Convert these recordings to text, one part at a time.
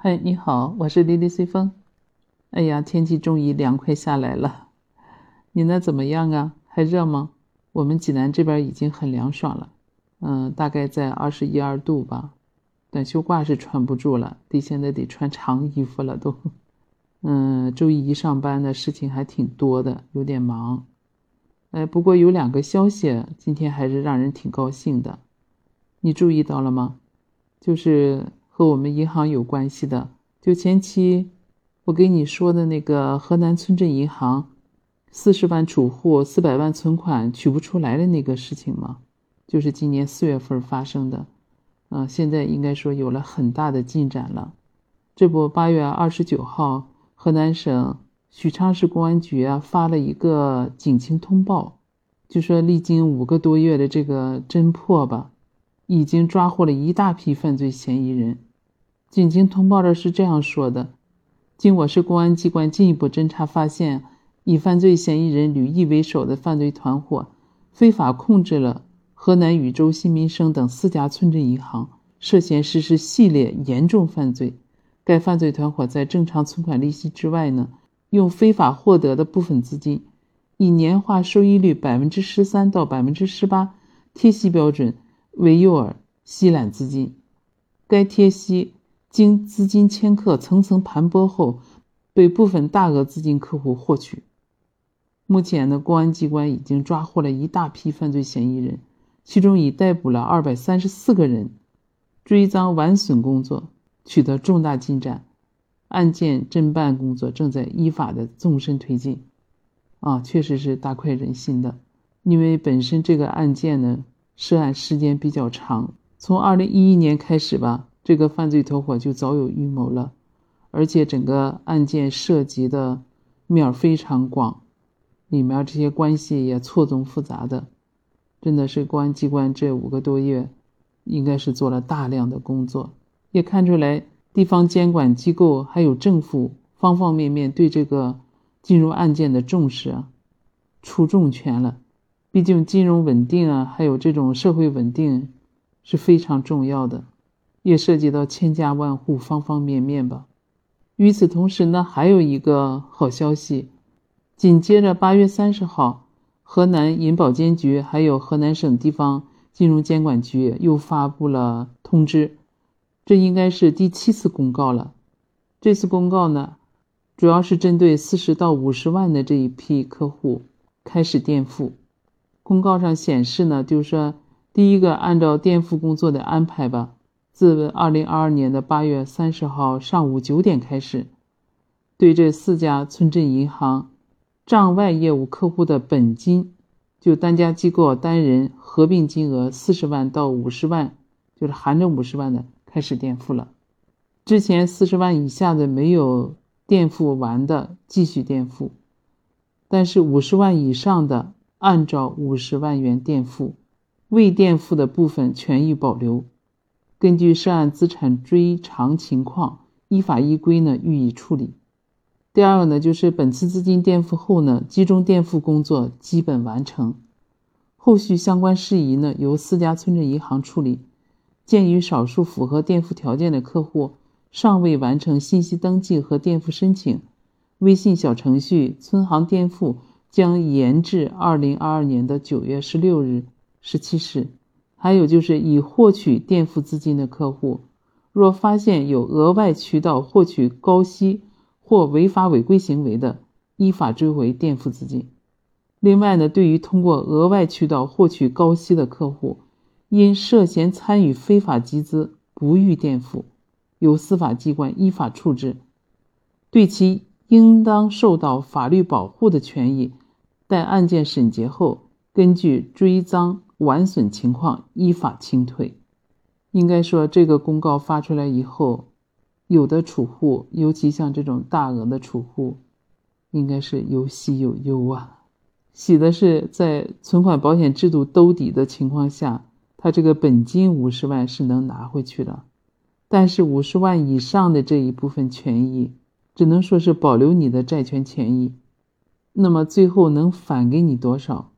嗨，你好，我是莉莉随风。哎呀，天气终于凉快下来了，你那怎么样啊？还热吗？我们济南这边已经很凉爽了，嗯，大概在二十一二度吧。短袖褂是穿不住了，得现在得穿长衣服了都。嗯，周一上班的事情还挺多的，有点忙。哎，不过有两个消息，今天还是让人挺高兴的。你注意到了吗？就是和我们银行有关系的，就前期我给你说的那个河南村镇银行四十万储户四百万存款取不出来的那个事情吗？就是今年四月份发生的，嗯，现在应该说有了很大的进展了。这不，八月二十九号，河南省许昌市公安局啊发了一个警情通报，就说历经五个多月的这个侦破吧。已经抓获了一大批犯罪嫌疑人。警情通报的是这样说的：经我市公安机关进一步侦查发现，以犯罪嫌疑人吕毅为首的犯罪团伙非法控制了河南禹州新民生等四家村镇银行，涉嫌实施系列严重犯罪。该犯罪团伙在正常存款利息之外呢，用非法获得的部分资金，以年化收益率百分之十三到百分之十八贴息标准。为诱饵吸揽资金，该贴息经资金迁客层层盘剥后，被部分大额资金客户获取。目前呢，公安机关已经抓获了一大批犯罪嫌疑人，其中已逮捕了二百三十四个人，追赃挽损工作取得重大进展，案件侦办工作正在依法的纵深推进。啊，确实是大快人心的，因为本身这个案件呢。涉案时间比较长，从二零一一年开始吧，这个犯罪团伙就早有预谋了，而且整个案件涉及的面非常广，里面这些关系也错综复杂的，真的是公安机关这五个多月，应该是做了大量的工作，也看出来地方监管机构还有政府方方面面对这个金融案件的重视啊，出重拳了。毕竟金融稳定啊，还有这种社会稳定是非常重要的，也涉及到千家万户方方面面吧。与此同时呢，还有一个好消息，紧接着八月三十号，河南银保监局还有河南省地方金融监管局又发布了通知，这应该是第七次公告了。这次公告呢，主要是针对四十到五十万的这一批客户开始垫付。公告上显示呢，就是说，第一个按照垫付工作的安排吧，自二零二二年的八月三十号上午九点开始，对这四家村镇银行账外业务客户的本金，就单家机构单人合并金额四十万到五十万，就是含着五十万的开始垫付了。之前四十万以下的没有垫付完的继续垫付，但是五十万以上的。按照五十万元垫付，未垫付的部分权益保留，根据涉案资产追偿情况，依法依规呢予以处理。第二个呢，就是本次资金垫付后呢，集中垫付工作基本完成，后续相关事宜呢由四家村镇银行处理。鉴于少数符合垫付条件的客户尚未完成信息登记和垫付申请，微信小程序“村行垫付”。将延至二零二二年的九月十六日十七时。还有就是已获取垫付资金的客户，若发现有额外渠道获取高息或违法违规行为的，依法追回垫付资金。另外呢，对于通过额外渠道获取高息的客户，因涉嫌参与非法集资不予垫付，由司法机关依法处置，对其应当受到法律保护的权益。待案件审结后，根据追赃完损情况依法清退。应该说，这个公告发出来以后，有的储户，尤其像这种大额的储户，应该是有喜有忧啊。喜的是在存款保险制度兜底的情况下，他这个本金五十万是能拿回去的，但是五十万以上的这一部分权益，只能说是保留你的债权权益。那么最后能返给你多少，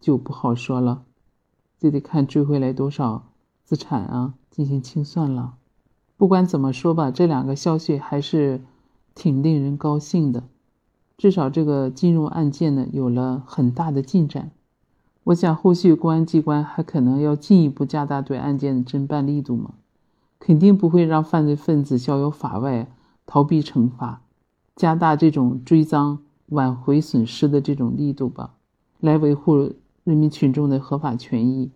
就不好说了，就得看追回来多少资产啊，进行清算了。不管怎么说吧，这两个消息还是挺令人高兴的，至少这个金融案件呢有了很大的进展。我想后续公安机关还可能要进一步加大对案件的侦办力度嘛，肯定不会让犯罪分子逍遥法外、逃避惩罚，加大这种追赃、挽回损失的这种力度吧，来维护人民群众的合法权益。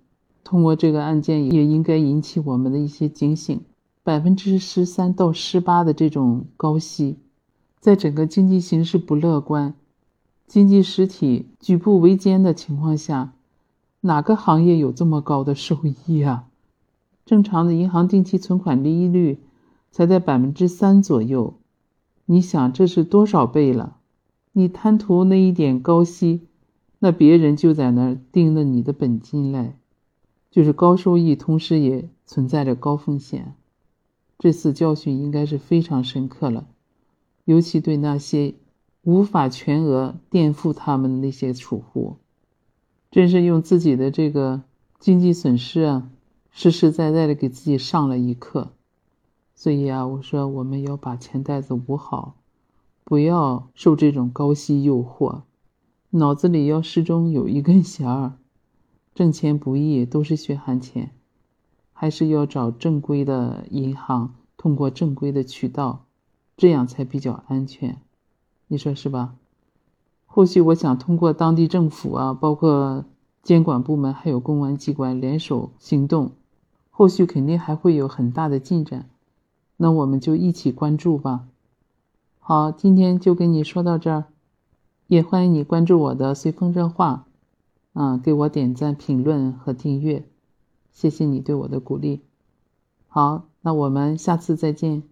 通过这个案件，也应该引起我们的一些警醒。百分之十三到十八的这种高息，在整个经济形势不乐观、经济实体举步维艰的情况下，哪个行业有这么高的收益啊？正常的银行定期存款利率才在百分之三左右，你想这是多少倍了？你贪图那一点高息，那别人就在那儿盯着你的本金嘞，就是高收益，同时也存在着高风险。这次教训应该是非常深刻了，尤其对那些无法全额垫付他们的那些储户，真是用自己的这个经济损失啊，实实在在的给自己上了一课。所以啊，我说我们要把钱袋子捂好，不要受这种高息诱惑，脑子里要始终有一根弦儿。挣钱不易，都是血汗钱。还是要找正规的银行，通过正规的渠道，这样才比较安全，你说是吧？后续我想通过当地政府啊，包括监管部门还有公安机关联手行动，后续肯定还会有很大的进展，那我们就一起关注吧。好，今天就跟你说到这儿，也欢迎你关注我的随风热话，啊，给我点赞、评论和订阅。谢谢你对我的鼓励，好，那我们下次再见。